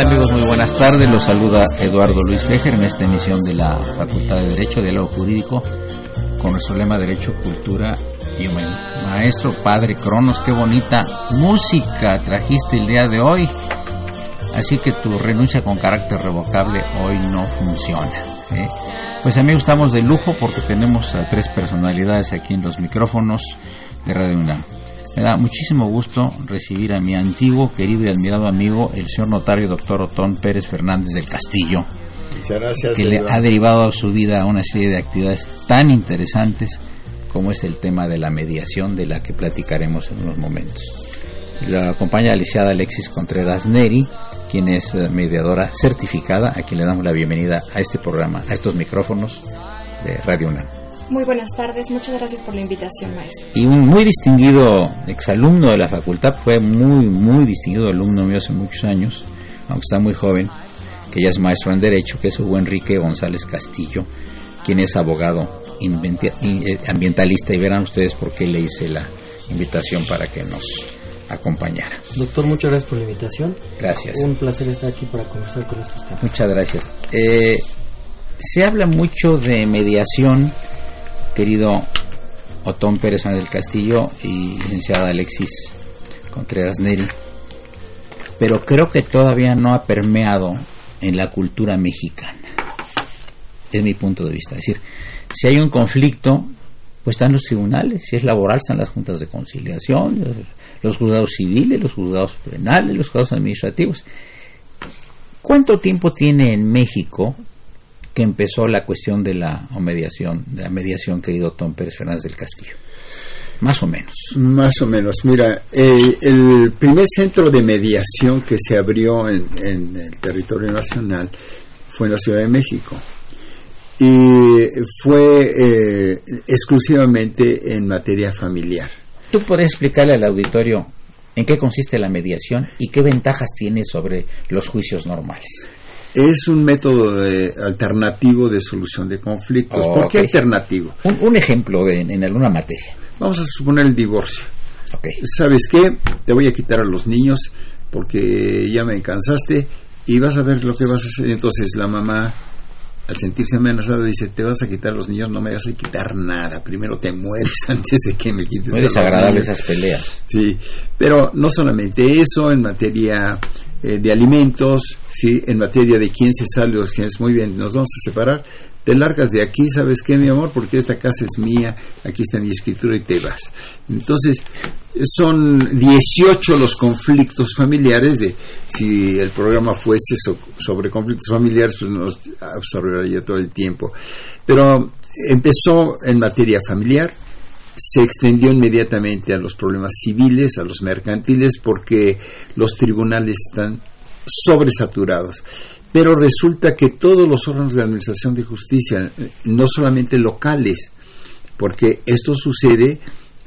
Amigos? Muy buenas tardes. Los saluda Eduardo Luis Fejer en esta emisión de la Facultad de Derecho, Diálogo Jurídico, con nuestro lema Derecho, Cultura y Humanidad. Maestro, padre Cronos, qué bonita música trajiste el día de hoy. Así que tu renuncia con carácter revocable hoy no funciona. ¿eh? Pues amigos, estamos de lujo porque tenemos a tres personalidades aquí en los micrófonos de Radio UNAM. Me da muchísimo gusto recibir a mi antiguo, querido y admirado amigo, el señor notario doctor Otón Pérez Fernández del Castillo. Muchas gracias. Que le ha derivado a su vida a una serie de actividades tan interesantes como es el tema de la mediación de la que platicaremos en unos momentos. La acompaña la licenciada Alexis Contreras Neri, quien es eh, mediadora certificada, a quien le damos la bienvenida a este programa, a estos micrófonos de Radio UNAM. Muy buenas tardes, muchas gracias por la invitación, maestro. Y un muy distinguido exalumno de la facultad, fue muy, muy distinguido alumno mío hace muchos años, aunque está muy joven, que ya es maestro en Derecho, que es Hugo Enrique González Castillo, quien es abogado eh, ambientalista, y verán ustedes por qué le hice la invitación para que nos acompañara. Doctor, muchas gracias por la invitación. Gracias. Un placer estar aquí para conversar con estos temas. Muchas gracias. Eh, se habla mucho de mediación querido Otón Pérez del Castillo y licenciada Alexis Contreras Neri, pero creo que todavía no ha permeado en la cultura mexicana. Es mi punto de vista. Es decir, si hay un conflicto, pues están los tribunales, si es laboral están las juntas de conciliación, los juzgados civiles, los juzgados penales, los juzgados administrativos. ¿Cuánto tiempo tiene en México que empezó la cuestión de la mediación, de la mediación, querido Tom Pérez Fernández del Castillo. Más o menos. Más o menos. Mira, eh, el primer centro de mediación que se abrió en, el territorio nacional fue en la Ciudad de México. Y fue eh, exclusivamente en materia familiar. ¿Tú podrías explicarle al auditorio en qué consiste la mediación y qué ventajas tiene sobre los juicios normales? Es un método alternativo de solución de conflictos. ¿Por qué alternativo? Un, ejemplo en, alguna materia. Vamos a suponer el divorcio. ¿Sabes qué? Te voy a quitar a los niños porque ya me cansaste y vas a ver lo que vas a hacer. Entonces la mamá, al sentirse amenazada, dice, te vas a quitar a los niños, no me vas a quitar nada. Primero te mueres antes de que me quites. Desagradable esas peleas. Sí, pero no solamente eso, en materia eh, de alimentos, ¿sí? en materia de quién se sale o quién es muy bien, nos vamos a separar, te largas de aquí, ¿sabes qué, mi amor? Porque esta casa es mía, aquí está mi escritura y te vas. Entonces, son 18 los conflictos familiares, de si el programa fuese sobre conflictos familiares, pues nos absorbería todo el tiempo. Pero empezó en materia familiar, se extendió inmediatamente a los problemas civiles, a los mercantiles, porque los tribunales están sobresaturados. Pero resulta que todos los órganos de administración de justicia, no solamente locales, porque esto sucede,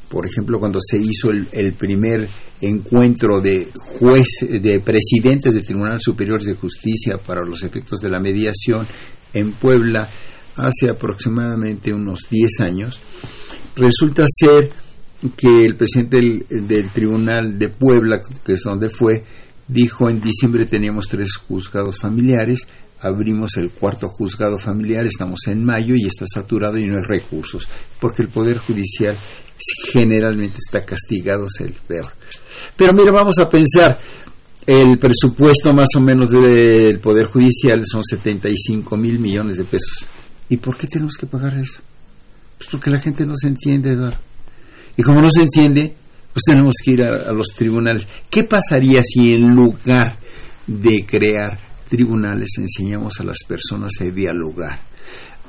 por ejemplo, cuando se hizo el, primer encuentro de juez, de presidentes de tribunales superiores de justicia para los efectos de la mediación en Puebla, hace aproximadamente unos 10 años, resulta ser que el presidente del, Tribunal de Puebla, que es donde fue, dijo en diciembre teníamos tres juzgados familiares, abrimos el cuarto juzgado familiar, estamos en mayo y está saturado y no hay recursos, porque el Poder Judicial generalmente está castigado, es el peor. Pero mira, vamos a pensar, el presupuesto más o menos del Poder Judicial son 75 mil millones de pesos. ¿Y por qué tenemos que pagar eso? Pues porque la gente no se entiende, Eduardo. Y como no se entiende, pues tenemos que ir a, los tribunales. ¿Qué pasaría si en lugar de crear tribunales enseñamos a las personas a dialogar,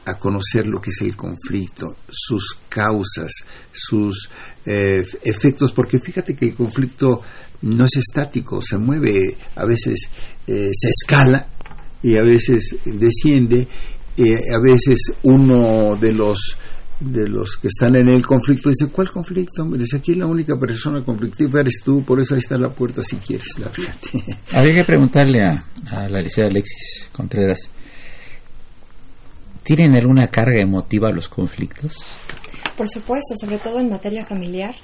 a conocer lo que es el conflicto, sus causas, sus eh, efectos, porque fíjate que el conflicto no es estático, se mueve, a veces eh, se escala y a veces desciende, eh, a veces uno de los de los que están en el conflicto dice, ¿cuál conflicto? Hombre, si aquí la única persona conflictiva eres tú, por eso ahí está la puerta si quieres, la Habría que preguntarle a, a la licenciada Alexis Contreras, ¿tienen alguna carga emotiva los conflictos? Por supuesto, sobre todo en materia familiar,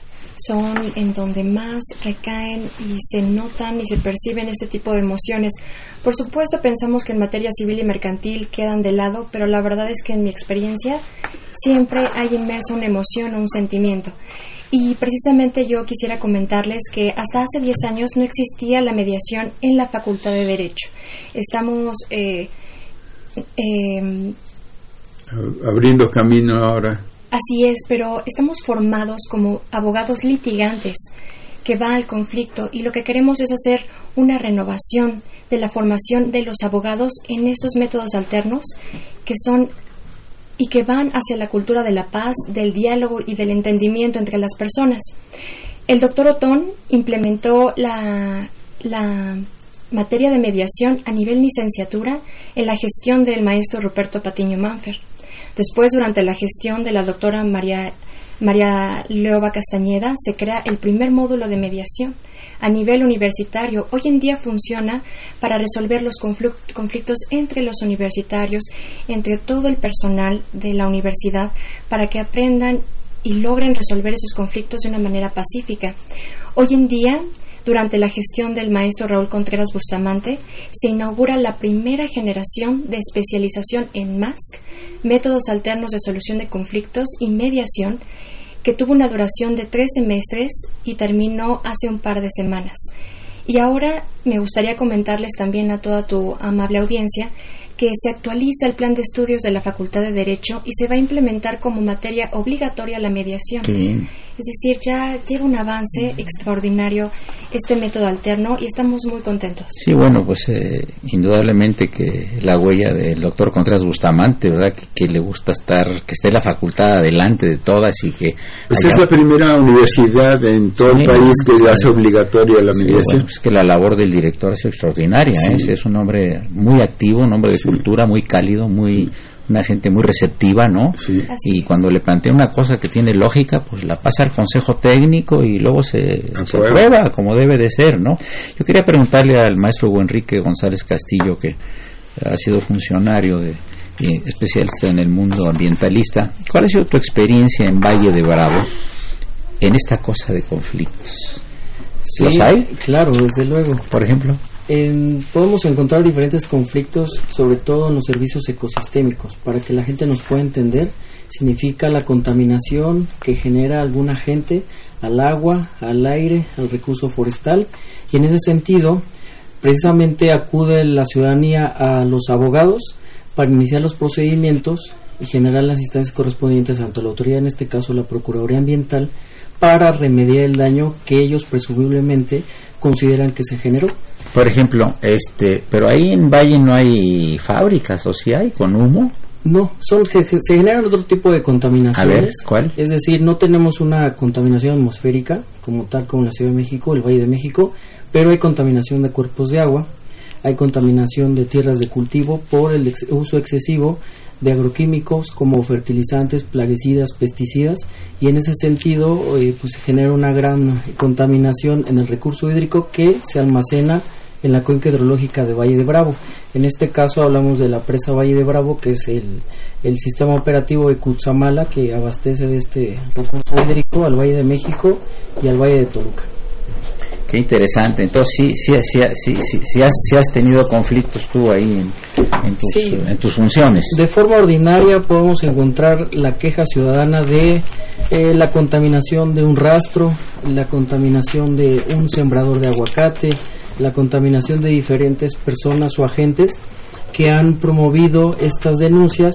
son en donde más recaen y se notan y se perciben este tipo de emociones. Por supuesto, pensamos que en materia civil y mercantil quedan de lado, pero la verdad es que en mi experiencia siempre hay inmersa una emoción o un sentimiento. Y precisamente yo quisiera comentarles que hasta hace 10 años no existía la mediación en la Facultad de Derecho. Estamos eh, eh, abriendo camino ahora. Así es, pero estamos formados como abogados litigantes que va al conflicto y lo que queremos es hacer una renovación de la formación de los abogados en estos métodos alternos que son y que van hacia la cultura de la paz, del diálogo y del entendimiento entre las personas. El doctor Otón implementó la, materia de mediación a nivel licenciatura en la gestión del maestro Ruperto Patiño Manfer. Después, durante la gestión de la doctora María, María Leoba Castañeda, se crea el primer módulo de mediación a nivel universitario. Hoy en día funciona para resolver los conflictos entre los universitarios, entre todo el personal de la universidad, para que aprendan y logren resolver esos conflictos de una manera pacífica. Hoy en día durante la gestión del maestro Raúl Contreras Bustamante, se inaugura la primera generación de especialización en MASC, métodos alternos de solución de conflictos y mediación, que tuvo una duración de tres semestres y terminó hace un par de semanas. Y ahora me gustaría comentarles también a toda tu amable audiencia que se actualiza el plan de estudios de la Facultad de Derecho y se va a implementar como materia obligatoria la mediación. Es decir, ya lleva un avance extraordinario este método alterno y estamos muy contentos. Sí, bueno, pues eh, indudablemente que la huella del doctor Contreras Bustamante, ¿verdad? Que, le gusta estar, que esté la facultad adelante de todas y que... Pues es la primera universidad en todo el país que hace obligatoria la mediación. es que la labor del director es extraordinaria, ¿eh? es un hombre muy activo, un hombre de cultura muy cálido, muy una gente muy receptiva, ¿no? Sí. Y cuando le plantea una cosa que tiene lógica, pues la pasa al consejo técnico y luego se, se prueba como debe de ser, ¿no? Yo quería preguntarle al maestro Enrique González Castillo, que ha sido funcionario de, especialista en el mundo ambientalista, ¿cuál ha sido tu experiencia en Valle de Bravo en esta cosa de conflictos? ¿Los hay? Claro, desde luego. Por ejemplo podemos encontrar diferentes conflictos, sobre todo en los servicios ecosistémicos. Para que la gente nos pueda entender, significa la contaminación que genera algún agente al agua, al aire, al recurso forestal. Y en ese sentido, precisamente acude la ciudadanía a los abogados para iniciar los procedimientos y generar las instancias correspondientes tanto a la autoridad, en este caso la Procuraduría Ambiental, para remediar el daño que ellos presumiblemente consideran que se generó. Por ejemplo, este, pero ahí en Valle no hay fábricas, ¿o sí hay con humo? No, son, se, generan otro tipo de contaminaciones. A ver, ¿cuál? Es decir, no tenemos una contaminación atmosférica como tal como en la Ciudad de México, el Valle de México, pero hay contaminación de cuerpos de agua, hay contaminación de tierras de cultivo por el uso excesivo de agroquímicos como fertilizantes, plaguicidas, pesticidas y en ese sentido eh, pues genera una gran contaminación en el recurso hídrico que se almacena en la cuenca hidrológica de Valle de Bravo. En este caso hablamos de la presa Valle de Bravo, que es el, el sistema operativo de Cutzamala que abastece de este recurso hídrico al Valle de México y al Valle de Toluca. Qué interesante. Entonces, sí, sí, sí, sí, sí, sí has, sí has tenido conflictos tú ahí en, en tus, Sí. en tus funciones. De forma ordinaria podemos encontrar la queja ciudadana de eh, la contaminación de un rastro, la contaminación de un sembrador de aguacate, la contaminación de diferentes personas o agentes que han promovido estas denuncias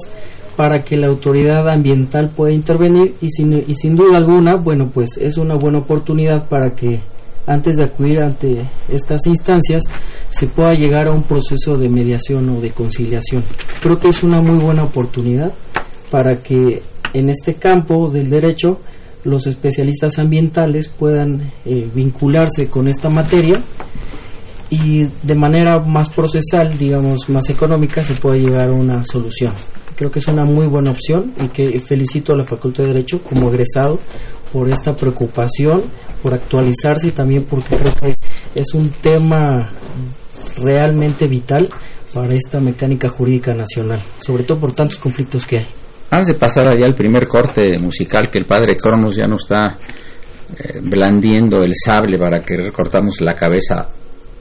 para que la autoridad ambiental pueda intervenir y sin, y sin duda alguna, bueno, pues es una buena oportunidad para que antes de acudir ante estas instancias se pueda llegar a un proceso de mediación o de conciliación. Creo que es una muy buena oportunidad para que en este campo del derecho los especialistas ambientales puedan eh, vincularse con esta materia y de manera más procesal, digamos, más económica, se puede llegar a una solución. Creo que es una muy buena opción y que felicito a la Facultad de Derecho como egresado por esta preocupación, por actualizarse y también porque creo que es un tema realmente vital para esta mecánica jurídica nacional, sobre todo por tantos conflictos que hay. Antes de pasar allá al primer corte musical, que el padre Cronos ya no está eh, blandiendo el sable para querer cortarnos la cabeza,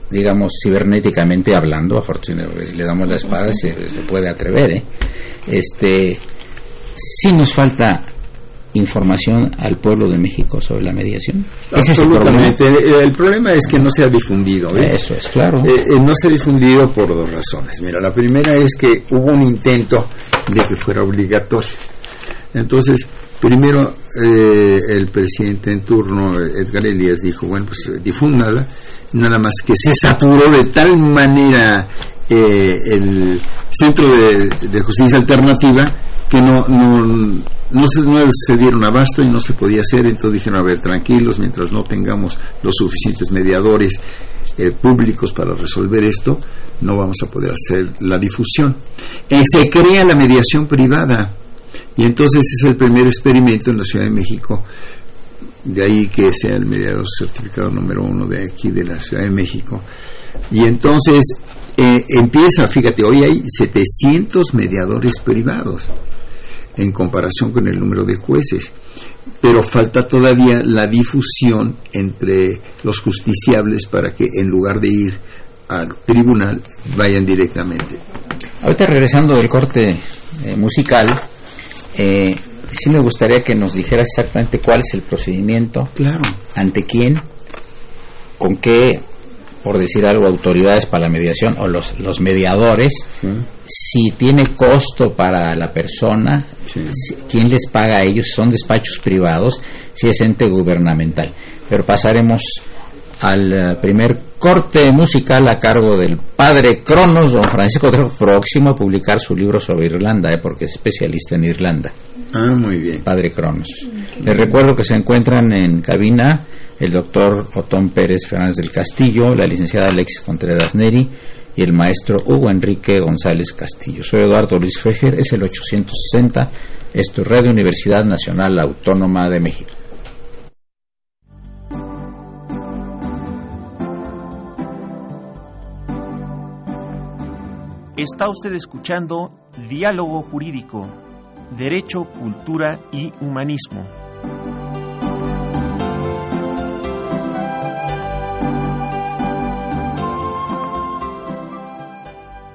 digamos, cibernéticamente hablando, afortunadamente, le damos la espada se, se puede atrever, ¿eh? Este, sí nos falta información al pueblo de México sobre la mediación. Ese es el problema. Absolutamente. El, problema es que no se ha difundido. ¿ves? Eso es, claro. Eh, eh, no se ha difundido por dos razones. Mira, la primera es que hubo un intento de que fuera obligatorio. Entonces, primero eh, el presidente en turno, Edgar Elías, dijo, bueno, pues eh, difúndala, nada más que se saturó de tal manera eh, el Centro de, Justicia Alternativa que no, no, no, se, no se dieron abasto y no se podía hacer, entonces dijeron, a ver, tranquilos, mientras no tengamos los suficientes mediadores eh, públicos para resolver esto, no vamos a poder hacer la difusión. Eh, se crea la mediación privada y entonces es el primer experimento en la Ciudad de México, de ahí que sea el mediador certificado número uno de aquí de la Ciudad de México. Y entonces eh, empieza, fíjate, hoy hay 700 mediadores privados en comparación con el número de jueces. Pero falta todavía la difusión entre los justiciables para que en lugar de ir al tribunal vayan directamente. Ahorita regresando del corte eh, musical, eh, sí me gustaría que nos dijeras exactamente cuál es el procedimiento, Claro. ante quién, con qué, por decir algo, autoridades para la mediación o los, los mediadores, si tiene costo para la persona, Sí. si- quién les paga a ellos, son despachos privados, si es ente gubernamental. Pero pasaremos al eh, primer corte musical a cargo del padre Cronos, don Francisco Trejo, próximo a publicar su libro sobre Irlanda, eh, porque es especialista en Irlanda, Ah, muy bien. padre Cronos. Les recuerdo que se encuentran en cabina el doctor Otón Pérez Fernández del Castillo, la licenciada Alexis Contreras Neri y el maestro Hugo Enrique González Castillo. Soy Eduardo Luis Fejer, es el 860, esto es Radio Universidad Nacional Autónoma de México. Está usted escuchando Diálogo Jurídico, Derecho, Cultura y Humanismo.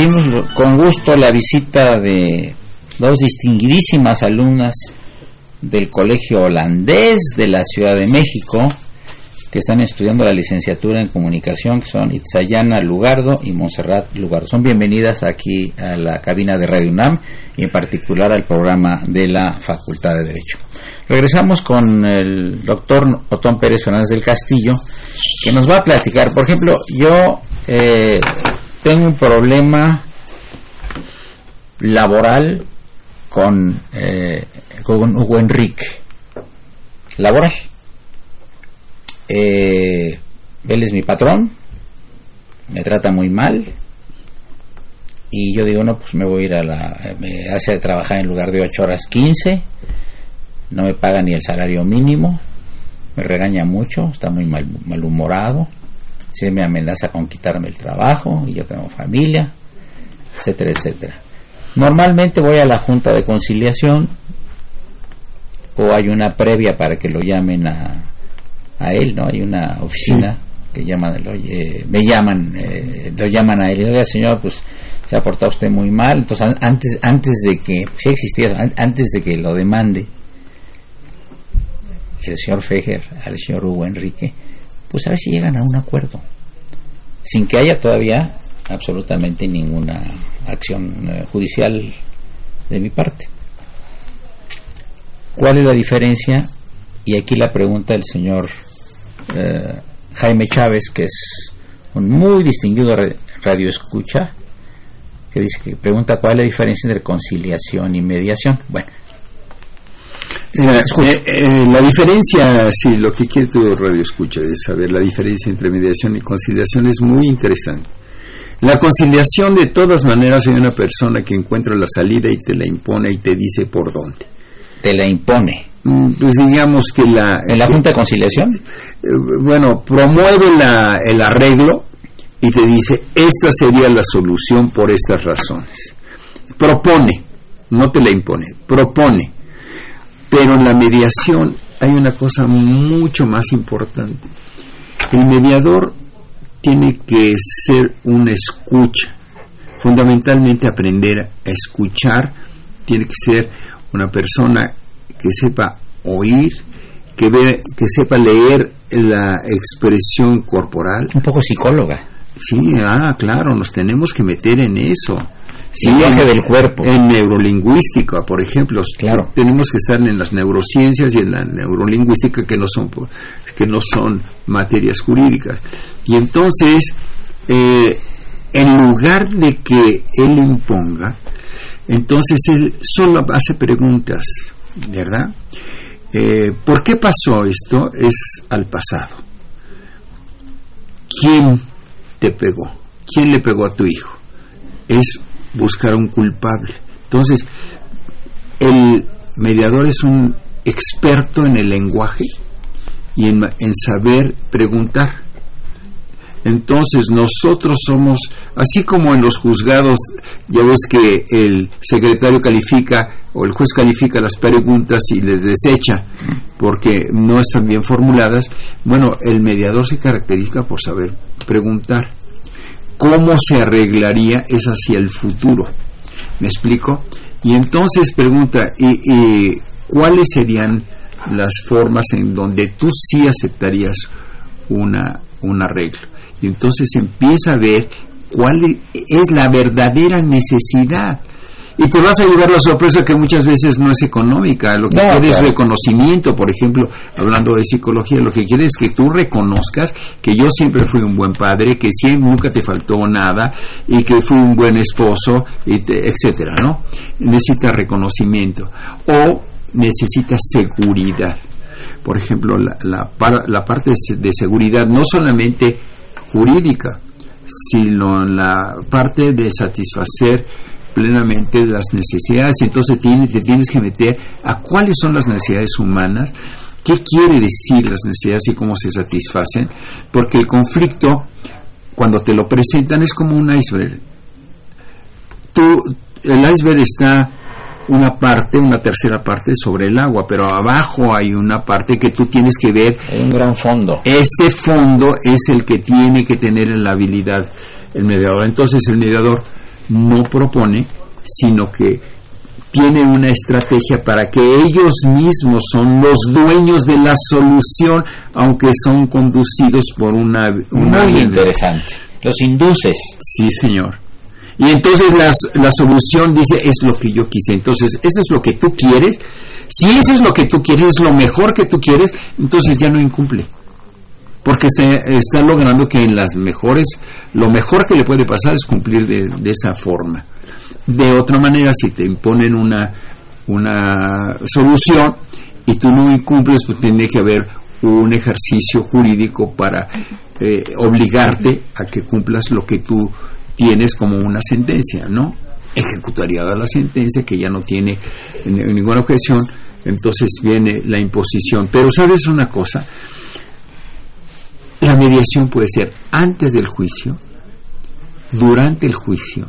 Recibimos con gusto la visita de dos distinguidísimas alumnas del Colegio Holandés de la Ciudad de México que están estudiando la licenciatura en comunicación, que son Itzayana Lugardo y Montserrat Lugardo. Son bienvenidas aquí a la cabina de Radio UNAM y en particular al programa de la Facultad de Derecho. Regresamos con el doctor Otón Pérez Fernández del Castillo, que nos va a platicar. Por ejemplo, yo eh, tengo un problema laboral con, eh, con Hugo Enrique. Laboral. Eh, él es mi patrón, me trata muy mal y yo digo, no, pues me voy a ir a la... me hace trabajar en lugar de 8 horas 15, no me paga ni el salario mínimo, me regaña mucho, está muy mal, malhumorado, se me amenaza con quitarme el trabajo y yo tengo familia, etcétera, etcétera. Normalmente voy a la junta de conciliación o hay una previa para que lo llamen a, a él, ¿no? Hay una oficina que llaman, oye, me llaman, eh, lo llaman a él y oiga señor, pues se ha portado usted muy mal, entonces antes antes de que, si existía, antes de que lo demande el señor Fejer al señor Hugo Enrique, pues a ver si llegan a un acuerdo, sin que haya todavía absolutamente ninguna acción eh, judicial de mi parte. ¿Cuál es la diferencia? Y aquí la pregunta del señor eh, Jaime Chávez, que es un muy distinguido radio escucha, que dice que pregunta cuál es la diferencia entre conciliación y mediación. Bueno, eh, eh, la diferencia, sí, lo que quiere tu radio escucha es saber la diferencia entre mediación y conciliación es muy interesante. La conciliación de todas maneras hay una persona que encuentra la salida y te la impone y te dice por dónde. Te la impone. Mm, pues digamos que la... ¿En la Junta de Conciliación? Eh, bueno, promueve la, el arreglo y te dice, esta sería la solución por estas razones. Propone, no te la impone, propone. Pero en la mediación hay una cosa mucho más importante. El mediador tiene que ser una escucha, fundamentalmente aprender a escuchar, tiene que ser una persona que sepa oír, que, ve, que sepa leer la expresión corporal. Un poco psicóloga. Sí, ah, claro, nos tenemos que meter en eso. Del cuerpo. En neurolingüística, por ejemplo. Claro. Tenemos que estar en las neurociencias y en la neurolingüística que no son, que no son materias jurídicas. Y entonces, eh, en lugar de que él imponga, entonces él solo hace preguntas, ¿verdad? Eh, ¿Por qué pasó esto? Es al pasado. ¿Quién te pegó? ¿Quién le pegó a tu hijo? Es buscar un culpable. Entonces, el mediador es un experto en el lenguaje y en saber preguntar. Entonces nosotros somos, así como en los juzgados, ya ves que el secretario califica o el juez califica las preguntas y les desecha porque no están bien formuladas, bueno, el mediador se caracteriza por saber preguntar. ¿Cómo se arreglaría es hacia el futuro? ¿Me explico? Y entonces pregunta, ¿y, cuáles serían las formas en donde tú sí aceptarías una, un arreglo? Y entonces empieza a ver cuál es la verdadera necesidad. Y te vas a llevar la sorpresa que muchas veces no es económica, lo que quiere es reconocimiento, por ejemplo, hablando de psicología, lo que quiere es que tú reconozcas que yo siempre fui un buen padre, que siempre nunca te faltó nada y que fui un buen esposo, etcétera, ¿no? Necesita reconocimiento o necesita seguridad. Por ejemplo, la, la, la parte de seguridad no solamente jurídica, sino en la parte de satisfacer plenamente las necesidades. Entonces tienes, te tienes que meter a cuáles son las necesidades humanas, qué quiere decir las necesidades y cómo se satisfacen, porque el conflicto, cuando te lo presentan, es como un iceberg. Tú, el iceberg está una parte, una tercera parte sobre el agua, pero abajo hay una parte que tú tienes que ver. Hay un gran fondo. Ese fondo es el que tiene que tener en la habilidad el mediador. Entonces el mediador no propone, sino que tiene una estrategia para que ellos mismos son los dueños de la solución, aunque son conducidos por una... una Muy interesante. Los induces. Sí, señor. Y entonces las, la solución dice, es lo que yo quise. Entonces, eso es lo que tú quieres. Si eso es lo que tú quieres, es lo mejor que tú quieres, entonces ya no incumple. Porque está, está logrando que en las mejores, lo mejor que le puede pasar es cumplir de, esa forma. De otra manera, si te imponen una, una solución y tú no incumples, pues tiene que haber un ejercicio jurídico para eh, obligarte a que cumplas lo que tú tienes como una sentencia, ¿no? Ejecutaría la sentencia que ya no tiene ninguna objeción, entonces viene la imposición. Pero sabes una cosa, la mediación puede ser antes del juicio, durante el juicio,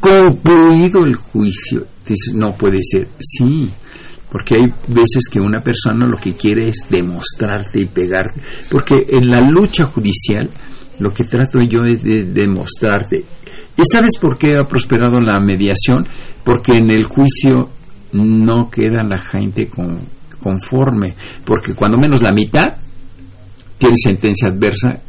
concluido el juicio. Dices, no puede ser, sí, porque hay veces que una persona lo que quiere es demostrarte y pegarte, porque en la lucha judicial lo que trato yo es de demostrarte. ¿Y sabes por qué ha prosperado la mediación? Porque en el juicio no queda la gente con, conforme, porque cuando menos la mitad tiene sentencia adversa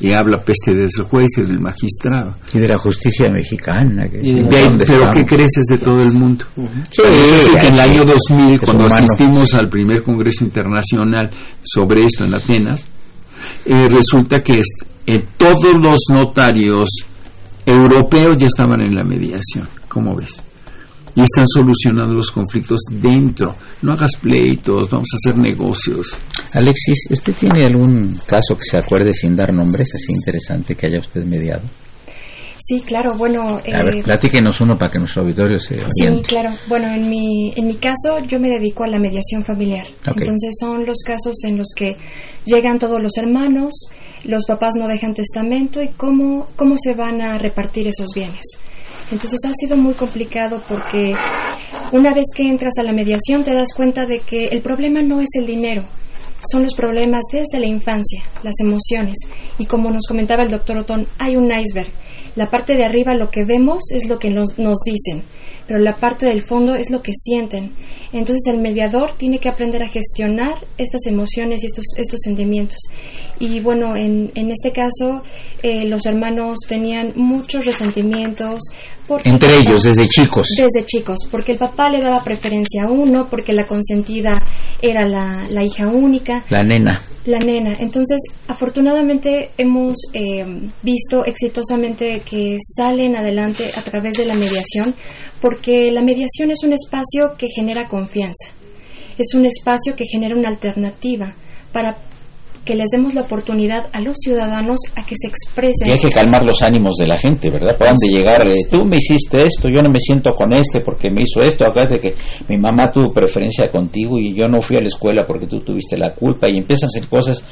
y habla peste del juez y del magistrado. Y de la justicia mexicana. Que, de, pero ¿qué creces de todo el mundo? Uh -huh. sí, sí, que en el año 2000, cuando humano. asistimos al primer Congreso Internacional sobre esto en Atenas, eh, resulta que eh, todos los notarios europeos ya estaban en la mediación. ¿Cómo ves? Y están solucionando los conflictos dentro. No hagas pleitos, vamos a hacer negocios. Alexis, ¿usted tiene algún caso que se acuerde sin dar nombres así interesante que haya usted mediado? Sí, claro, bueno... Eh, a ver, platíquenos uno para que nuestro auditorio se oriente. Sí, claro. Bueno, en mi, en mi caso yo me dedico a la mediación familiar. Okay. Entonces son los casos en los que llegan todos los hermanos, los papás no dejan testamento y cómo, cómo se van a repartir esos bienes. Entonces ha sido muy complicado porque una vez que entras a la mediación te das cuenta de que el problema no es el dinero, son los problemas desde la infancia, las emociones. Y como nos comentaba el doctor Otón, hay un iceberg. La parte de arriba lo que vemos es lo que nos, nos dicen, pero la parte del fondo es lo que sienten. Entonces el mediador tiene que aprender a gestionar estas emociones y estos, estos sentimientos. Y bueno, en, en este caso eh, los hermanos tenían muchos resentimientos. Porque Entre papá, ellos, desde chicos. Desde chicos, porque el papá le daba preferencia a uno, porque la consentida era la, la hija única. La nena. La nena. Entonces, afortunadamente hemos eh, visto exitosamente que salen adelante a través de la mediación, porque la mediación es un espacio que genera confianza, es un espacio que genera una alternativa para que les demos la oportunidad a los ciudadanos a que se expresen. Y hay que calmar los ánimos de la gente, ¿verdad? Puedan de llegar, eh, tú me hiciste esto, yo no me siento con este porque me hizo esto, acuérdate que mi mamá tuvo preferencia contigo y yo no fui a la escuela porque tú tuviste la culpa y empiezan a hacer cosas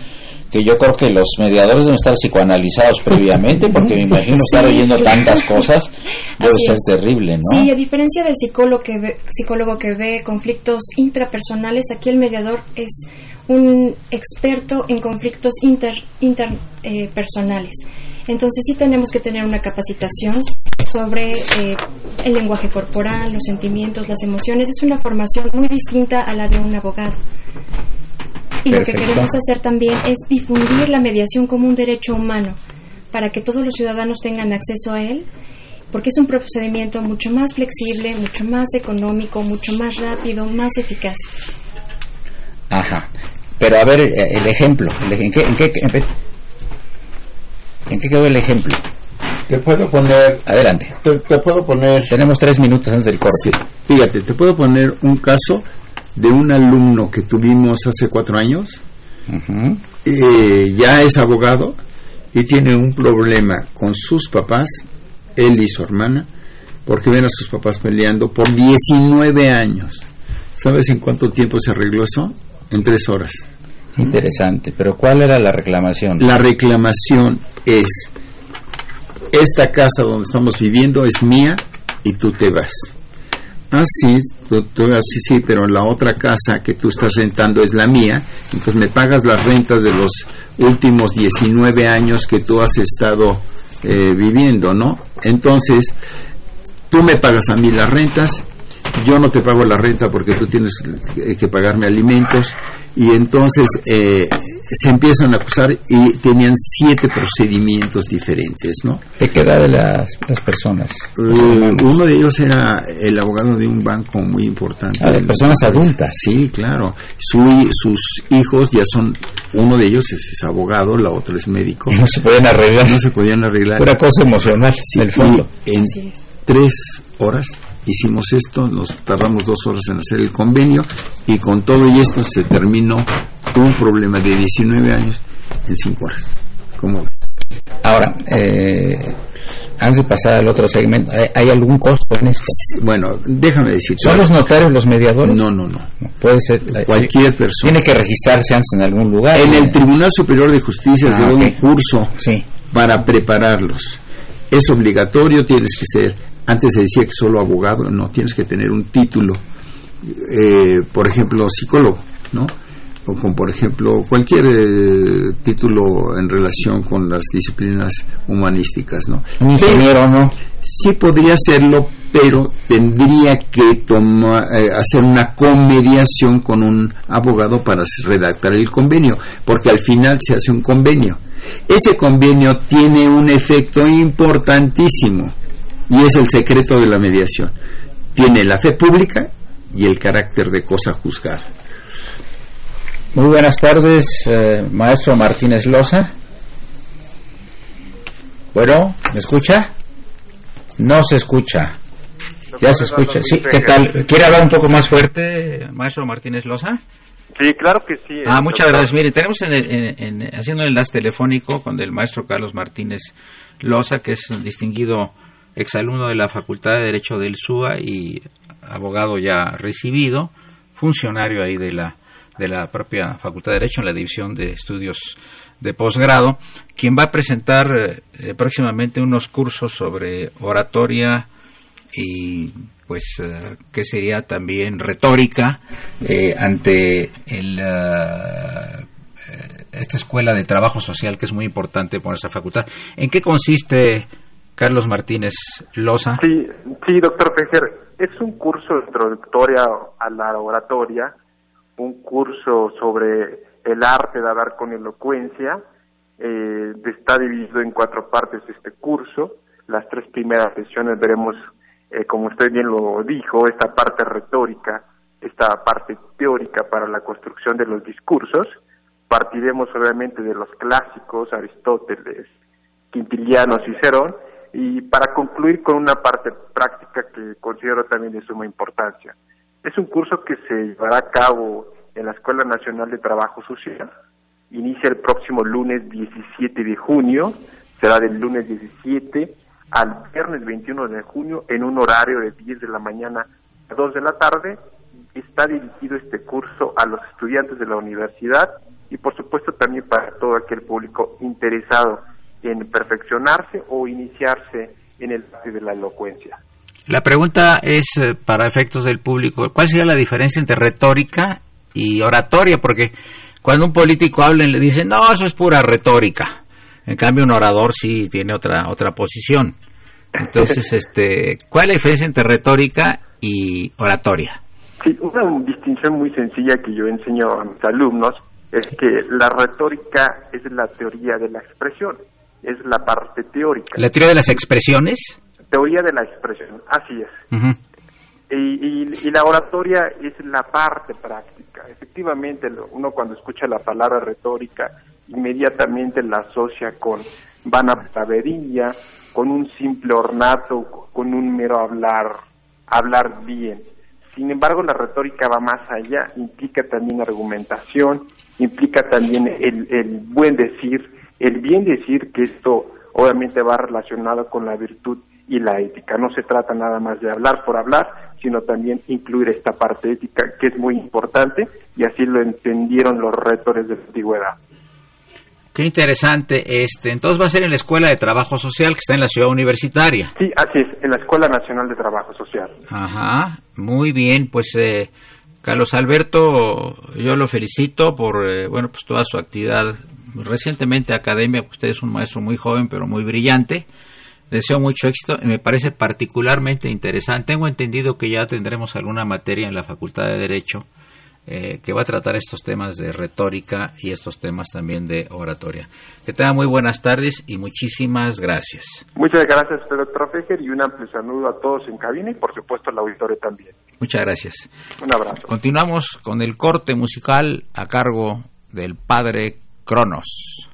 que yo creo que los mediadores deben estar psicoanalizados previamente, porque me imagino sí. estar oyendo tantas cosas debe Así ser es. terrible, ¿no? Sí, a diferencia del psicólogo que ve, psicólogo que ve conflictos intrapersonales, aquí el mediador es un experto en conflictos interpersonales. Inter, eh, Entonces sí tenemos que tener una capacitación sobre eh, el lenguaje corporal, los sentimientos, las emociones. Es una formación muy distinta a la de un abogado. Y Perfecto. lo que queremos hacer también es difundir la mediación como un derecho humano para que todos los ciudadanos tengan acceso a él, porque es un procedimiento mucho más flexible, mucho más económico, mucho más rápido, más eficaz. Ajá. Pero a ver el ejemplo, ¿en qué, en qué, en quedó el ejemplo? Te puedo poner. Adelante. Te, te, puedo poner. Tenemos tres minutos antes del corte. Sí. Fíjate, te puedo poner un caso de un alumno que tuvimos hace cuatro años. Uh -huh. eh, ya es abogado y tiene un problema con sus papás, él y su hermana, porque ven a sus papás peleando por 19 años. ¿Sabes en cuánto tiempo se arregló eso? En tres horas. Interesante, pero ¿cuál era la reclamación? La reclamación es, esta casa donde estamos viviendo es mía y tú te vas. Ah, sí, tú, tú, sí, sí, pero la otra casa que tú estás rentando es la mía, entonces me pagas las rentas de los últimos 19 años que tú has estado eh, viviendo, ¿no? Entonces, tú me pagas a mí las rentas, yo no te pago la renta porque tú tienes eh, que pagarme alimentos y entonces eh, se empiezan a acusar y tenían siete procedimientos diferentes, ¿no? ¿De qué edad de las, las personas? Eh, uno de ellos era el abogado de un banco muy importante. Ah, de personas adultas. Sí, claro. Su- sus hijos ya son, uno de ellos es, es abogado, la otra es médico. Y no se pueden arreglar. No se podían arreglar. Una cosa emocional, Sí, en el fondo. en tres horas hicimos esto, nos tardamos dos horas en hacer el convenio y con todo y esto se terminó un problema de 19 años en cinco horas. ¿Cómo? Ahora, eh, antes de pasar al otro segmento, ¿hay, algún costo en esto? Bueno, déjame decirte. ¿Son los notarios los mediadores? No, no, no. Puede ser. eh, Cualquier persona. Tiene que registrarse antes en algún lugar. En el Tribunal Superior de Justicia Ah, se da un curso Sí. para prepararlos. Es obligatorio, tienes que ser, antes se decía que solo abogado, no, tienes que tener un título, eh, por ejemplo, psicólogo, ¿no? O con, por ejemplo, cualquier eh, título en relación con las disciplinas humanísticas, ¿no? Ingeniero, ¿no? Sí podría hacerlo, pero tendría que toma- eh, hacer una comediación con un abogado para redactar el convenio, porque al final se hace un convenio. Ese convenio tiene un efecto importantísimo y es el secreto de la mediación. Tiene la fe pública y el carácter de cosa juzgada. Muy buenas tardes, eh, maestro Martínez Loza. Bueno, ¿me escucha? No se escucha. Ya se escucha. Sí, ¿qué tal? ¿Quiere hablar un poco más fuerte, maestro Martínez Loza? Sí, claro que sí. Ah, eh, muchas doctor. gracias. Mire, tenemos en el- en- en- haciendo un enlace telefónico con el maestro Carlos Martínez Loza, que es un distinguido exalumno de la Facultad de Derecho del SUA y abogado ya recibido, funcionario ahí de la, de la propia Facultad de Derecho en la División de Estudios de Posgrado, quien va a presentar eh, próximamente unos cursos sobre oratoria y pues eh, que sería también retórica eh, ante el, eh, eh, esta escuela de trabajo social que es muy importante por nuestra facultad. ¿En qué consiste, Carlos Martínez Loza? Sí, sí, doctor Fejer. Es un curso introductorio a la oratoria, un curso sobre el arte de hablar con elocuencia. Eh, está dividido en cuatro partes este curso. Las tres primeras sesiones veremos, eh, como usted bien lo dijo, esta parte retórica, esta parte teórica para la construcción de los discursos. Partiremos obviamente de los clásicos, Aristóteles, Quintiliano, Cicerón, y para concluir con una parte práctica que considero también de suma importancia. Es un curso que se llevará a cabo en la Escuela Nacional de Trabajo Social. Inicia el próximo lunes 17 de junio, será del lunes 17 al viernes 21 de junio en un horario de 10 de la mañana a 2 de la tarde. Está dirigido este curso a los estudiantes de la universidad y por supuesto también para todo aquel público interesado en perfeccionarse o iniciarse en el de la elocuencia. La pregunta es eh, para efectos del público, ¿cuál sería la diferencia entre retórica y oratoria? Porque cuando un político habla le dicen, no, eso es pura retórica. En cambio, un orador sí tiene otra otra posición. Entonces, este, ¿cuál es la diferencia entre retórica y oratoria? Sí, una distinción muy sencilla que yo enseño a mis alumnos es que la retórica es la teoría de la expresión, es la parte teórica. La teoría de las expresiones. Teoría de la expresión, así es. Ujú. Y, y- y la oratoria es la parte práctica. Efectivamente, uno cuando escucha la palabra retórica, inmediatamente la asocia con vanapravería, con un simple ornato, con un mero hablar, hablar bien. Sin embargo, la retórica va más allá, implica también argumentación, implica también el, el buen decir, el bien decir, que esto obviamente va relacionado con la virtud y la ética. No se trata nada más de hablar por hablar, sino también incluir esta parte ética que es muy importante y así lo entendieron los retores de la antigüedad. Qué interesante. Este, entonces va a ser en la Escuela de Trabajo Social que está en la ciudad universitaria. Sí, así es, en la Escuela Nacional de Trabajo Social. Ajá, muy bien, pues eh, Carlos Alberto, yo lo felicito por eh, bueno pues toda su actividad recientemente academia, usted es un maestro muy joven pero muy brillante, deseo mucho éxito. Me parece particularmente interesante. Tengo entendido que ya tendremos alguna materia en la Facultad de Derecho eh, que va a tratar estos temas de retórica y estos temas también de oratoria. Que tenga muy buenas tardes y muchísimas gracias. Muchas gracias, doctor Fejer, y un amplio saludo a todos en cabina y por supuesto al auditorio también. Muchas gracias. Un abrazo. Continuamos con el corte musical a cargo del padre Cronos.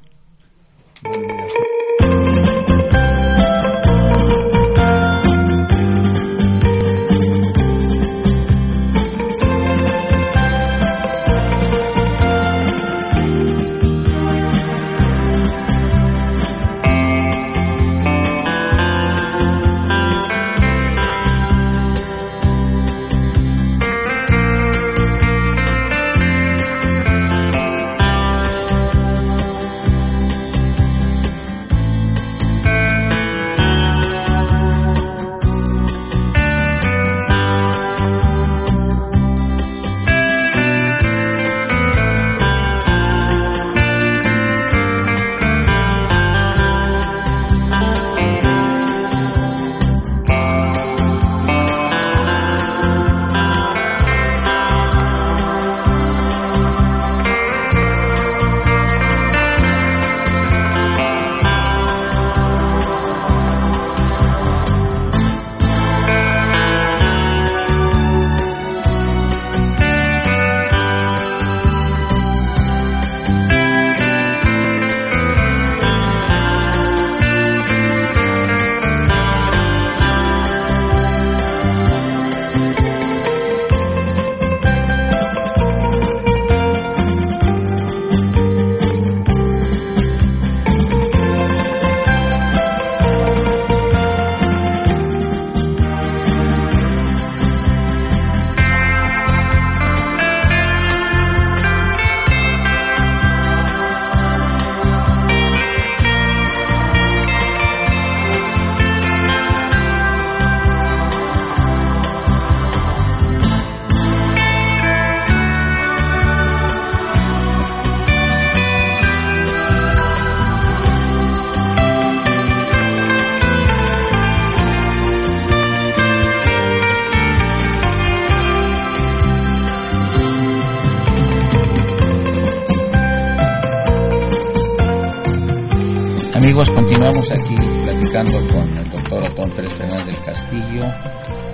Continuamos aquí platicando con el doctor Otón Pérez Fernández del Castillo,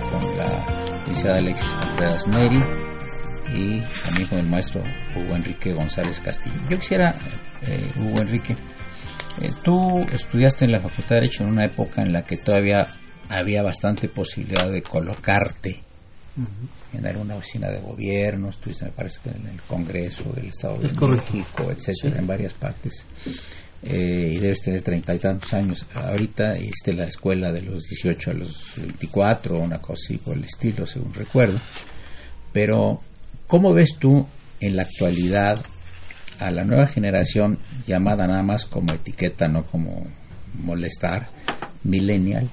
con la licenciada Alexis Contreras Neri y también con el maestro Hugo Enrique González Castillo. Yo quisiera, eh, Hugo Enrique, eh, tú estudiaste en la Facultad de Derecho en una época en la que todavía había bastante posibilidad de colocarte en alguna oficina de gobierno, estuviste me parece que en el Congreso del Estado de México, etcétera, en varias partes eh, y debes tener treinta y tantos años. Ahorita hiciste la escuela de los 18 a los 24, una cosa así por el estilo, según recuerdo. Pero, ¿cómo ves tú en la actualidad a la nueva generación llamada nada más como etiqueta, no como molestar, millennial,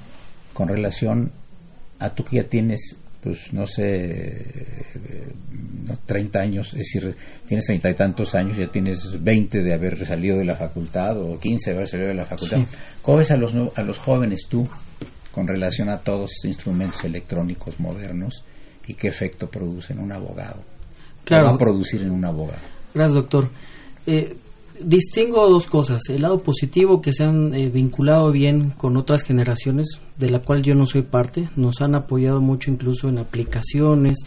con relación a tú que ya tienes pues no sé, 30 años, es decir, tienes treinta y tantos años, ya tienes 20 de haber salido de la facultad o 15 de haber salido de la facultad. ¿Cómo ves a los, a los jóvenes tú con relación a todos estos instrumentos electrónicos modernos y qué efecto producen en un abogado? Claro. va a producir en un abogado? Gracias, doctor. Eh, distingo dos cosas. El lado positivo que se han eh, vinculado bien con otras generaciones, de la cual yo no soy parte, nos han apoyado mucho incluso en aplicaciones,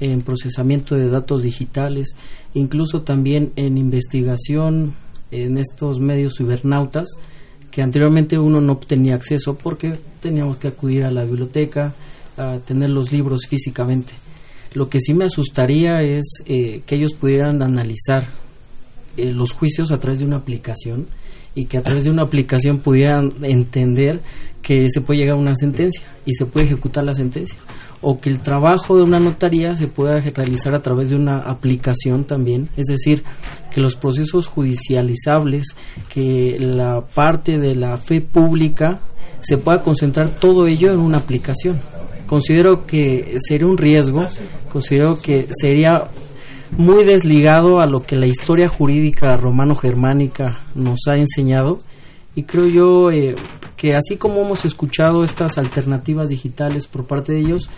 en procesamiento de datos digitales, incluso también en investigación en estos medios cibernautas que anteriormente uno no tenía acceso porque teníamos que acudir a la biblioteca a tener los libros físicamente. Lo que sí me asustaría es eh, que ellos pudieran analizar eh, los juicios a través de una aplicación y que a través de una aplicación pudieran entender que se puede llegar a una sentencia y se puede ejecutar la sentencia o que el trabajo de una notaría se pueda realizar a través de una aplicación también, es decir, que los procesos judicializables, que la parte de la fe pública se pueda concentrar todo ello en una aplicación. Considero que sería un riesgo, considero que sería muy desligado a lo que la historia jurídica romano-germánica nos ha enseñado y creo yo eh, que así como hemos escuchado estas alternativas digitales por parte de ellos,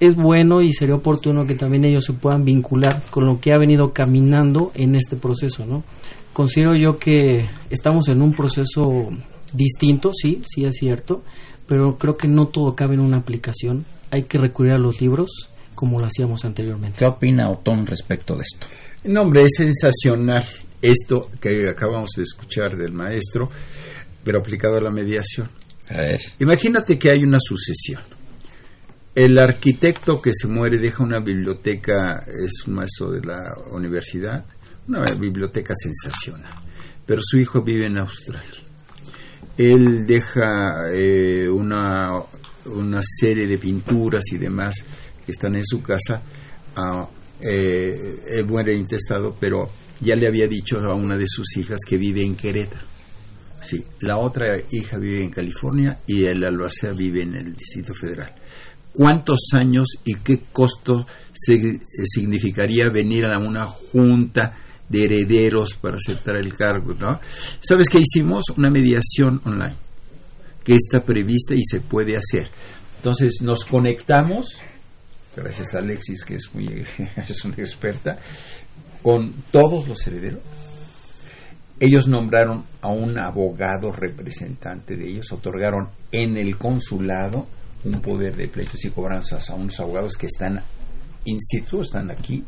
es bueno y sería oportuno que también ellos se puedan vincular con lo que ha venido caminando en este proceso, ¿no? Considero yo que estamos en un proceso distinto, sí, sí es cierto, pero creo que no todo cabe en una aplicación. Hay que recurrir a los libros como lo hacíamos anteriormente. ¿Qué opina Otón respecto de esto? No, hombre, es sensacional esto que acabamos de escuchar del maestro, pero aplicado a la mediación. A ver. Imagínate que hay una sucesión. El arquitecto que se muere deja una biblioteca, es un maestro de la universidad, una biblioteca sensacional, pero su hijo vive en Australia. Él deja eh, una, una serie de pinturas y demás están en su casa. a eh, muere intestado, pero ya le había dicho a una de sus hijas que vive en Querétaro. Sí, la otra hija vive en California y el albacea vive en el Distrito Federal. ¿Cuántos años y qué costo se, significaría venir a una junta de herederos para aceptar el cargo? ¿no? ¿Sabes qué hicimos? Una mediación online que está prevista y se puede hacer. Entonces nos conectamos, gracias a Alexis que es, muy, es una experta, con todos los herederos. Ellos nombraron a un abogado representante de ellos, otorgaron en el consulado un poder de pleitos y cobranzas a unos abogados que están in situ, están aquí,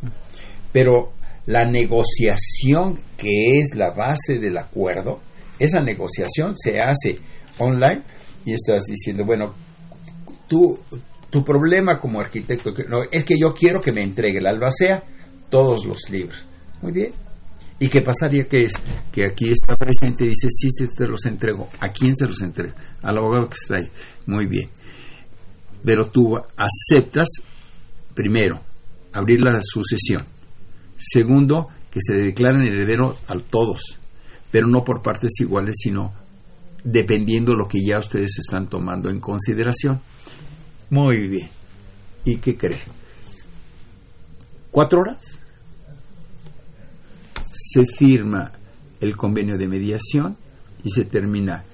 pero la negociación que es la base del acuerdo, esa negociación se hace online y estás diciendo, bueno, tú, tu problema como arquitecto no, es que yo quiero que me entregue el albacea todos los libros. Muy bien. ¿Y qué pasaría que es? Que aquí está presente y dice, sí, se te los entrego. ¿A quién se los entrega? Al abogado que está ahí. Muy bien. Pero tú aceptas, primero, abrir la sucesión. Segundo, que se declaren heredero a todos, pero no por partes iguales, sino dependiendo lo que ya ustedes están tomando en consideración. Muy bien. ¿Y qué crees? ¿Cuatro horas? Se firma el convenio de mediación y se termina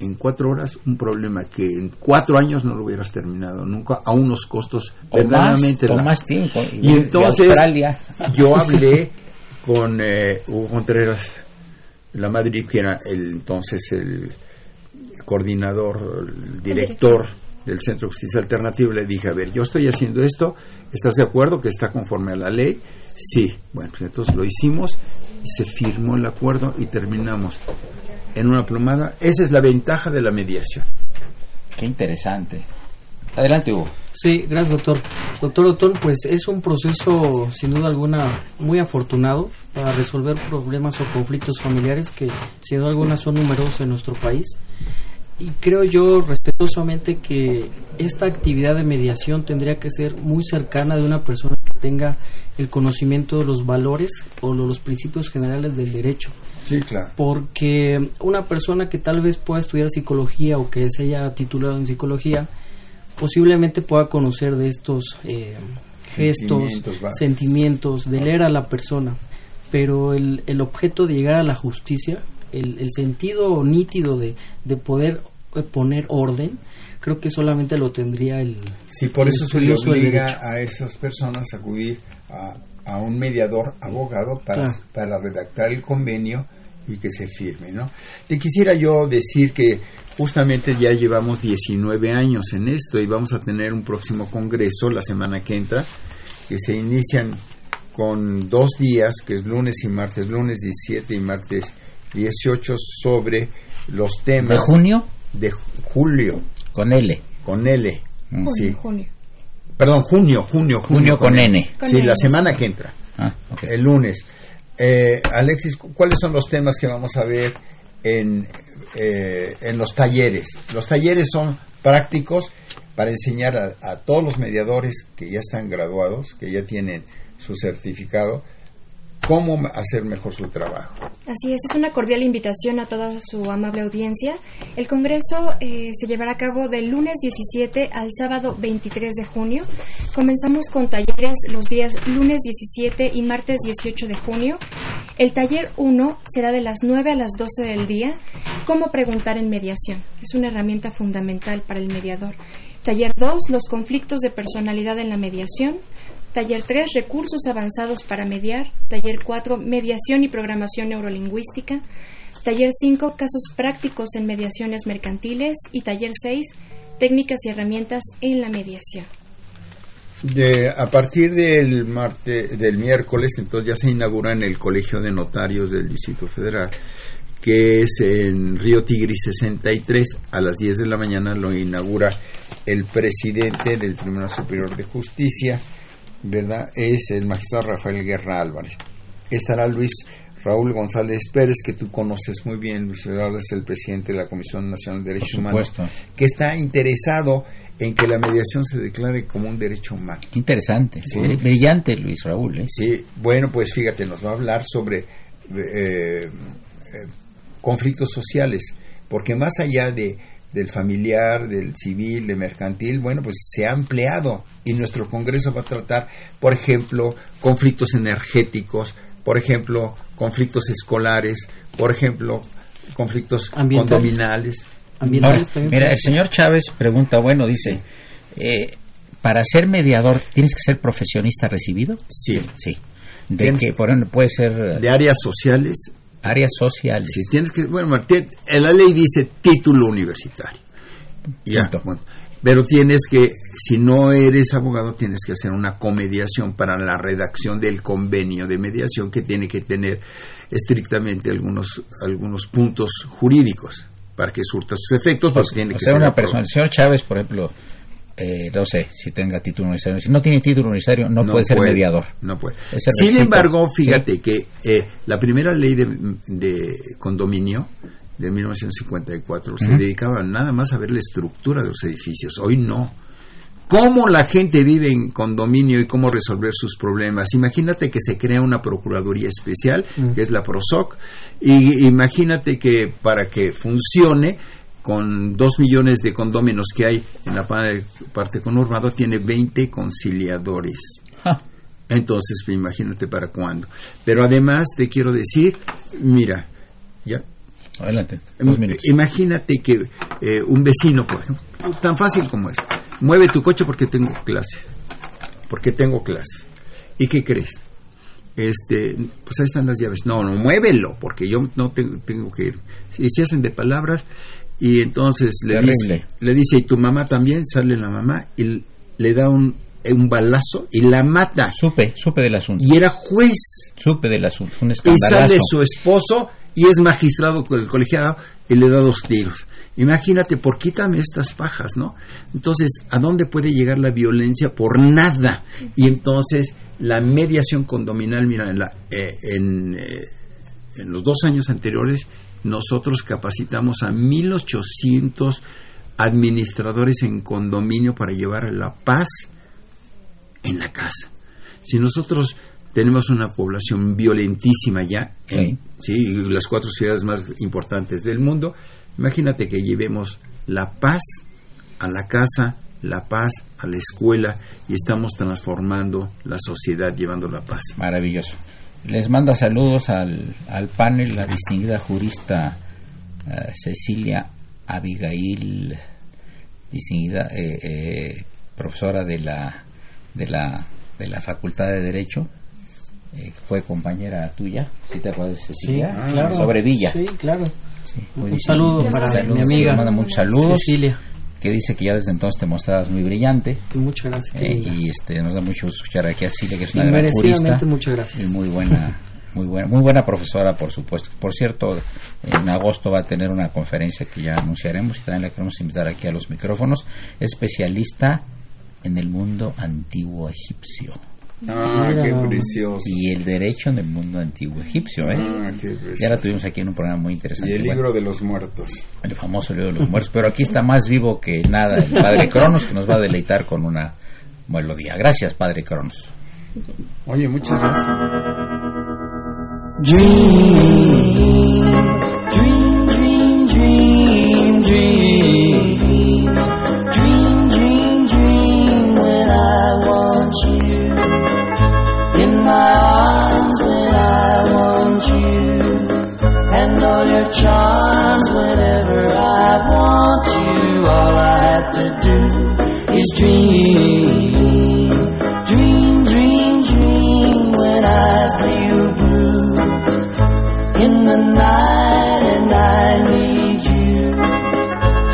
en cuatro horas un problema que en cuatro años no lo hubieras terminado nunca a unos costos O verdaderamente más, o más tiempo. y de entonces Australia. yo hablé con eh, Hugo Contreras la Madrid que era el entonces el coordinador el director del Centro de Justicia Alternativa le dije a ver yo estoy haciendo esto estás de acuerdo que está conforme a la ley sí bueno pues entonces lo hicimos y se firmó el acuerdo y terminamos en una plomada esa es la ventaja de la mediación Qué interesante. Adelante, Hugo. Sí, gracias, doctor. Doctor Otón, pues es un proceso, sin duda alguna, muy afortunado para resolver problemas o conflictos familiares que, sin duda alguna, son numerosos en nuestro país. Y creo yo respetuosamente que esta actividad de mediación tendría que ser muy cercana de una persona que tenga el conocimiento de los valores o de los principios generales del derecho. Sí claro. Porque una persona que tal vez pueda estudiar psicología o que se haya titulado en psicología posiblemente pueda conocer de estos eh, gestos, Sentimientos, sentimientos, de leer a la persona, pero el, el objeto de llegar a la justicia, el, el sentido nítido de, de poder poner orden, creo que solamente lo tendría el Sí, por el eso se le obliga a esas personas a acudir a, a un mediador abogado para, Claro. para redactar el convenio y que se firme, ¿no? Te quisiera yo decir que justamente ya llevamos 19 años en esto y vamos a tener un próximo congreso la semana que entra que se inician con dos días, que es lunes y martes, lunes 17 y martes 18 sobre los temas ¿De junio? De julio Con L. con L. Mm. Junio, Sí. junio. Perdón, junio, junio, Junio con N. Con Sí, N, la semana que entra, Ah, ok. el lunes. Eh, Alexis, cu- ¿cuáles son los temas que vamos a ver en, eh, en los talleres? Los talleres son prácticos para enseñar a, a todos los mediadores que ya están graduados, que ya tienen su certificado, cómo hacer mejor su trabajo. Así es, es una cordial invitación a toda su amable audiencia. El Congreso eh, se llevará a cabo del lunes 17 al sábado 23 de junio. Comenzamos con talleres los días lunes 17 y martes 18 de junio. El taller 1 será de las 9 a las 12 del día, cómo preguntar en mediación. Es una herramienta fundamental para el mediador. Taller 2, los conflictos de personalidad en la mediación. Taller 3, recursos avanzados para mediar. Taller 4, mediación y programación neurolingüística. Taller 5, casos prácticos en mediaciones mercantiles. Y taller 6, técnicas y herramientas en la mediación. De, a partir del martes, del miércoles, entonces ya se inaugura en el Colegio de Notarios del Distrito Federal, que es en Río Tigris 63, a las 10 de la mañana lo inaugura el presidente del Tribunal Superior de Justicia, ¿verdad? Es el magistrado Rafael Guerra Álvarez. Estará Luis Raúl González Pérez, que tú conoces muy bien, Luis Raúl es el presidente de la Comisión Nacional de Derechos Humanos, que está interesado en que la mediación se declare como un derecho humano. Qué interesante, brillante Luis Raúl. ¿eh? Sí, bueno, pues fíjate, nos va a hablar sobre eh, eh, conflictos sociales, porque más allá de del familiar, del civil, de mercantil, bueno, pues se ha ampliado y nuestro Congreso va a tratar, por ejemplo, conflictos energéticos, por ejemplo, conflictos escolares, por ejemplo, conflictos condominales mira, el señor Chávez pregunta, bueno, dice, eh, para ser mediador, ¿tienes que ser profesionista recibido? Sí. Sí. De que, por ejemplo, puede ser... De áreas sociales. Áreas sociales. Sí, tienes que... Bueno, la ley dice título universitario. Ya, bueno, pero tienes que, si no eres abogado, tienes que hacer una comediación para la redacción del convenio de mediación que tiene que tener estrictamente algunos, algunos puntos jurídicos para que surta sus efectos, pues, tiene que ser una persona. El señor Chávez, por ejemplo, eh, no sé si tenga título universitario. Si no tiene título universitario, no, puede ser mediador. No puede. Sin embargo, fíjate que eh, la primera ley de, condominio de 1954 se dedicaba nada más a ver la estructura de los edificios. Hoy no cómo la gente vive en condominio y cómo resolver sus problemas. Imagínate que se crea una Procuraduría Especial, que es la PROSOC, y imagínate que para que funcione, con dos millones de condóminos que hay en la parte conurbada, tiene 20 conciliadores. Entonces, pues, imagínate para cuándo. Pero además te quiero decir, mira, ya. Adelante. Imagínate que eh, un vecino, por ejemplo, tan fácil como es, mueve tu coche porque tengo clases, porque tengo clases. ¿Y qué crees? Este, pues ahí están las llaves. No, no, muévelo, porque yo no tengo, que ir. Y se hacen de palabras y entonces le dice, le dice, y tu mamá también, sale la mamá y le da un, un balazo y la mata. Supe, supe del asunto. Y era juez. Supe del asunto, un Y sale su esposo y es magistrado con el colegiado y le da dos tiros. Imagínate, por quítame estas pajas, ¿no? Entonces, ¿a dónde puede llegar la violencia? Por nada. Y entonces, la mediación condominal, mira, en, la, eh, en, eh, en los dos años anteriores, nosotros capacitamos a 1.800 administradores en condominio para llevar la paz en la casa. Si nosotros tenemos una población violentísima ya, en ¿sí? las cuatro ciudades más importantes del mundo, Imagínate que llevemos la paz a la casa, la paz a la escuela y estamos transformando la sociedad llevando la paz. Maravilloso. Les manda saludos al, al panel la distinguida jurista eh, Cecilia Abigail, distinguida eh, eh, profesora de la, de, la, de la Facultad de Derecho. fue compañera tuya, si te acuerdas, Cecilia, sí, claro. sobre Villa. Sí, claro un saludo para mi amiga. Manda muchos saludos. Cecilia. Que dice que ya desde entonces te mostrabas muy brillante. Muchas gracias. Eh, y este, nos da mucho gusto escuchar aquí a Cecilia, que es una gran jurista. muchas gracias. Y muy buena. Muy buena, muy buena profesora, por supuesto. Por cierto, en agosto va a tener una conferencia que ya anunciaremos y también la queremos invitar aquí a los micrófonos. Especialista en el mundo antiguo egipcio. Ah, qué precioso. Y el derecho en el mundo antiguo egipcio, ¿eh? Ah, qué Ya la tuvimos aquí en un programa muy interesante. Y el libro de los muertos. El famoso libro de los muertos. Pero aquí está más vivo que nada el Padre Cronos, que nos va a deleitar con una melodía. Gracias, Padre Cronos. Oye, muchas gracias. my arms when I want is dream. Dream, dream, dream when I feel blue. In the night and I need you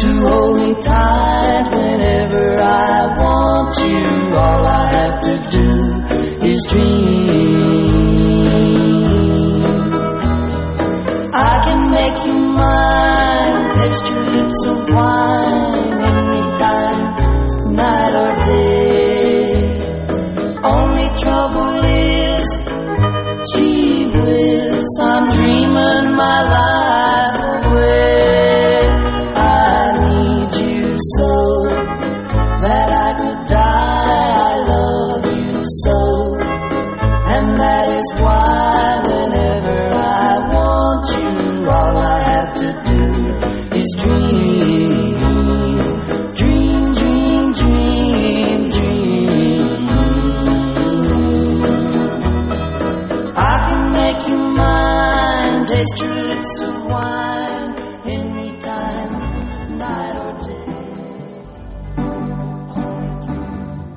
to hold me tight whenever I want you. All I have to do is dream. I can make you mine, taste your lips of wine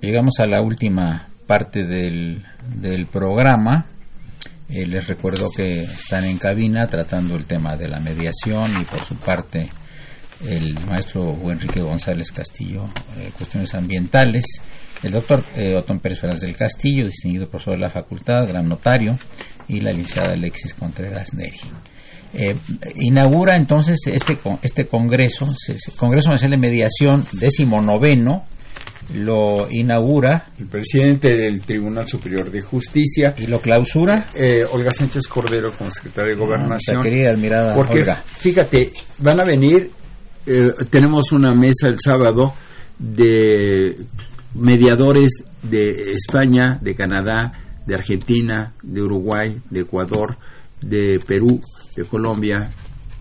llegamos a la última parte del, del programa. Eh, les recuerdo que están en cabina tratando el tema de la mediación y por su parte el maestro Enrique González Castillo, eh, cuestiones ambientales, el doctor eh, Otón Pérez Fernández del Castillo, distinguido profesor de la facultad, gran notario, y la licenciada Alexis Contreras Neri. Eh, inaugura entonces este este congreso, Congreso Nacional de Mediación décimo noveno, lo inaugura El presidente del Tribunal Superior de Justicia, y lo clausura eh, Olga Sánchez Cordero, como secretaria de Gobernación. nuestra querida admirada Porque, Olga. fíjate, van a venir, eh, tenemos una mesa el sábado de mediadores de España, de Canadá, de Argentina, de Uruguay, de Ecuador, de Perú, de Colombia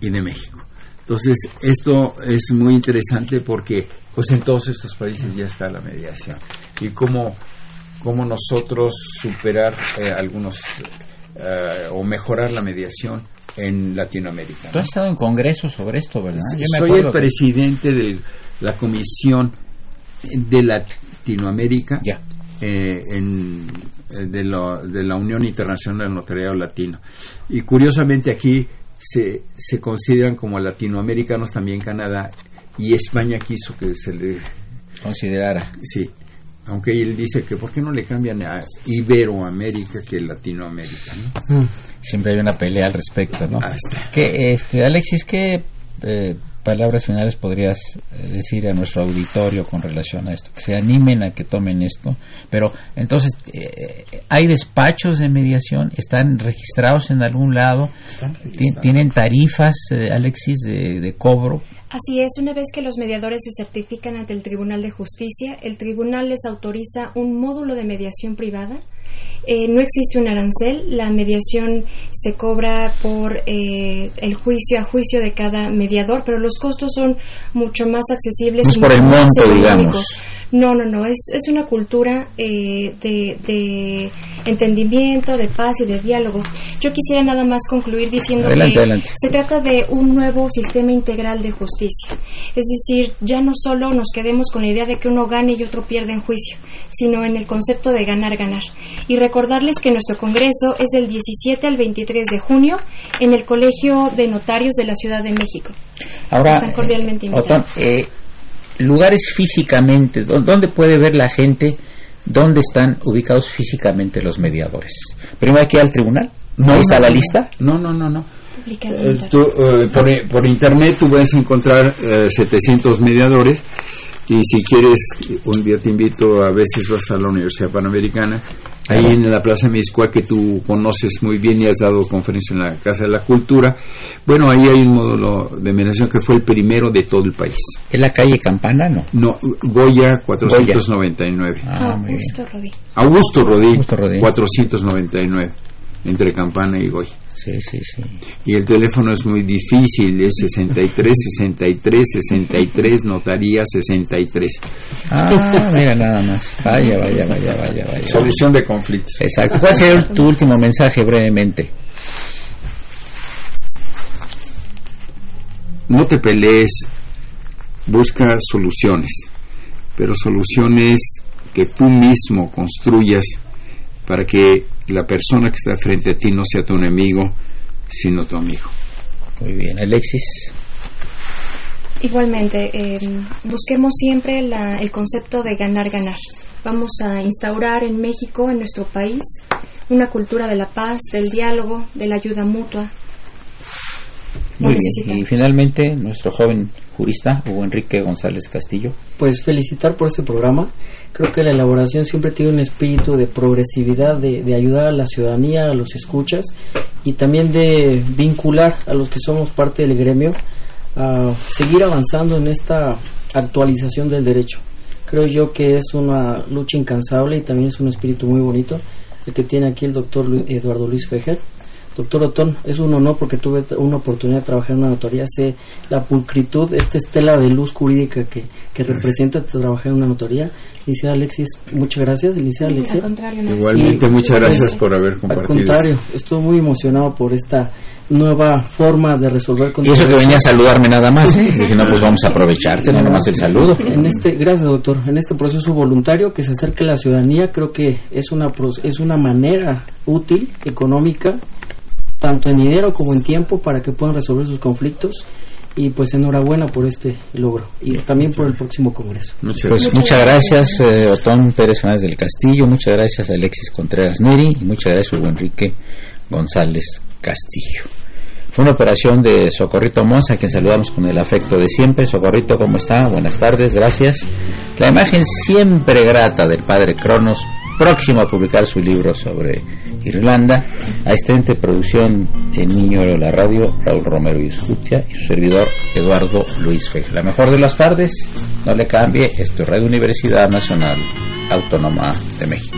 y de México. Entonces, esto es muy interesante porque pues en todos estos países ya está la mediación. Y cómo, cómo nosotros superar eh, algunos eh, o mejorar la mediación en Latinoamérica. Tú has estado en congresos sobre esto, ¿verdad? Yo me Soy el que- presidente de la Comisión de Latinoamérica Ya. eh, en, eh, de, la, de la Unión Internacional del Notariado Latino. Y curiosamente aquí se, se consideran como latinoamericanos también Canadá y España quiso que se le... considerara. Sí, aunque él dice que ¿por qué no le cambian a Iberoamérica que Latinoamérica? ¿no? Siempre hay una pelea al respecto, ¿no? Ahí está. ¿Qué, este, Alexis, ¿qué eh, palabras finales podrías eh, decir a nuestro auditorio con relación a esto? Que se animen a que tomen esto. Pero entonces, eh, ¿hay despachos de mediación? ¿Están registrados en algún lado? Ti- ¿Tienen tarifas, eh, Alexis, de, de cobro? Así es, una vez que los mediadores se certifican ante el Tribunal de Justicia, el tribunal les autoriza un módulo de mediación privada. Eh, no existe un arancel, la mediación se cobra por eh, el juicio a juicio de cada mediador, pero los costos son mucho más accesibles. No es y por el monto, digamos. No, no, no, es, es una cultura eh, de, de entendimiento, de paz y de diálogo. Yo quisiera nada más concluir diciendo Adelante, que adelante. se trata de un nuevo sistema integral de justicia. Es decir, ya no solo nos quedemos con la idea de que uno gane y otro pierde en juicio, sino en el concepto de ganar-ganar. Y recordarles que nuestro congreso es del 17 al 23 de junio en el Colegio de Notarios de la Ciudad de México. Ahora, Están cordialmente eh, invitados. Otón, eh, lugares físicamente, ¿dó- ¿dónde puede ver la gente dónde están ubicados físicamente los mediadores? Primero hay que ir al tribunal, ¿no ahí está la lista? No, no, no, no. Eh, tú, eh, por, por internet tú vas a encontrar eh, 700 mediadores y si quieres, un día te invito, a veces vas a la Universidad Panamericana ahí en la Plaza Mezcua que tú conoces muy bien y has dado conferencia en la Casa de la Cultura. Bueno, ahí hay un módulo de mediación que fue el primero de todo el país. ¿En la calle Campana, no? No, Goya 499. Ah, muy bien. Augusto Rodí. Augusto Rodí, Augusto Rodí. 499, entre Campana y Goya. Sí, sí, sí. Y el teléfono es muy difícil, es 63, 63, 63, notaría 63. Ah, mira nada más. Vaya, vaya, vaya, vaya, vaya. Solución de conflictos. Exacto. ¿Cuál sería tu último mensaje brevemente? No te pelees, busca soluciones, pero soluciones que tú mismo construyas para que la persona que está frente a ti no sea tu enemigo, sino tu amigo. Muy bien. Alexis. Igualmente, eh, busquemos siempre la- el concepto de ganar-ganar. Vamos a instaurar en México, en nuestro país, una cultura de la paz, del diálogo, de la ayuda mutua. Muy bien. Y finalmente, nuestro joven jurista, Hugo Enrique González Castillo. Pues felicitar por este programa. Creo que la elaboración siempre tiene un espíritu de progresividad, de, de ayudar a la ciudadanía, a los escuchas y también de vincular a los que somos parte del gremio a seguir avanzando en esta actualización del derecho. Creo yo que es una lucha incansable y también es un espíritu muy bonito el que tiene aquí el doctor Eduardo Luis Fejer. Doctor Otón, es un honor porque tuve una oportunidad de trabajar en una notaría. Sé la pulcritud, esta estela de luz jurídica que, que representa trabajar en una notaría. Licenciada Alexis, muchas gracias. Licenciada Al Alexis. Igualmente, Y, muchas gracias por haber Al compartido. contrario, estoy muy emocionado por esta nueva forma de resolver Y eso que venía a saludarme nada más, ¿eh? Dije, no, pues vamos a aprovecharte, no nomás el saludo. En este, gracias doctor. En este proceso voluntario que se acerque a la ciudadanía, creo que es una pro- es una manera útil, económica, tanto en dinero como en tiempo para que puedan resolver sus conflictos. Y pues enhorabuena por este logro y también por el próximo congreso. Muchas Pues gracias. muchas gracias, eh, Otón Pérez Fernández del Castillo, muchas gracias, Alexis Contreras Neri, y muchas gracias, Hugo Enrique González Castillo. Fue una operación de Socorrito Mons, a quien saludamos con el afecto de siempre. Socorrito, ¿cómo está? Buenas tardes, gracias. La imagen siempre grata del padre Cronos, próximo a publicar su libro sobre Irlanda. Asistente de producción en Niño de la Radio, Raúl Romero y Escutia, y su servidor Eduardo Luis Fej. La mejor de las tardes, no le cambie, esto es Radio Universidad Nacional Autónoma de México.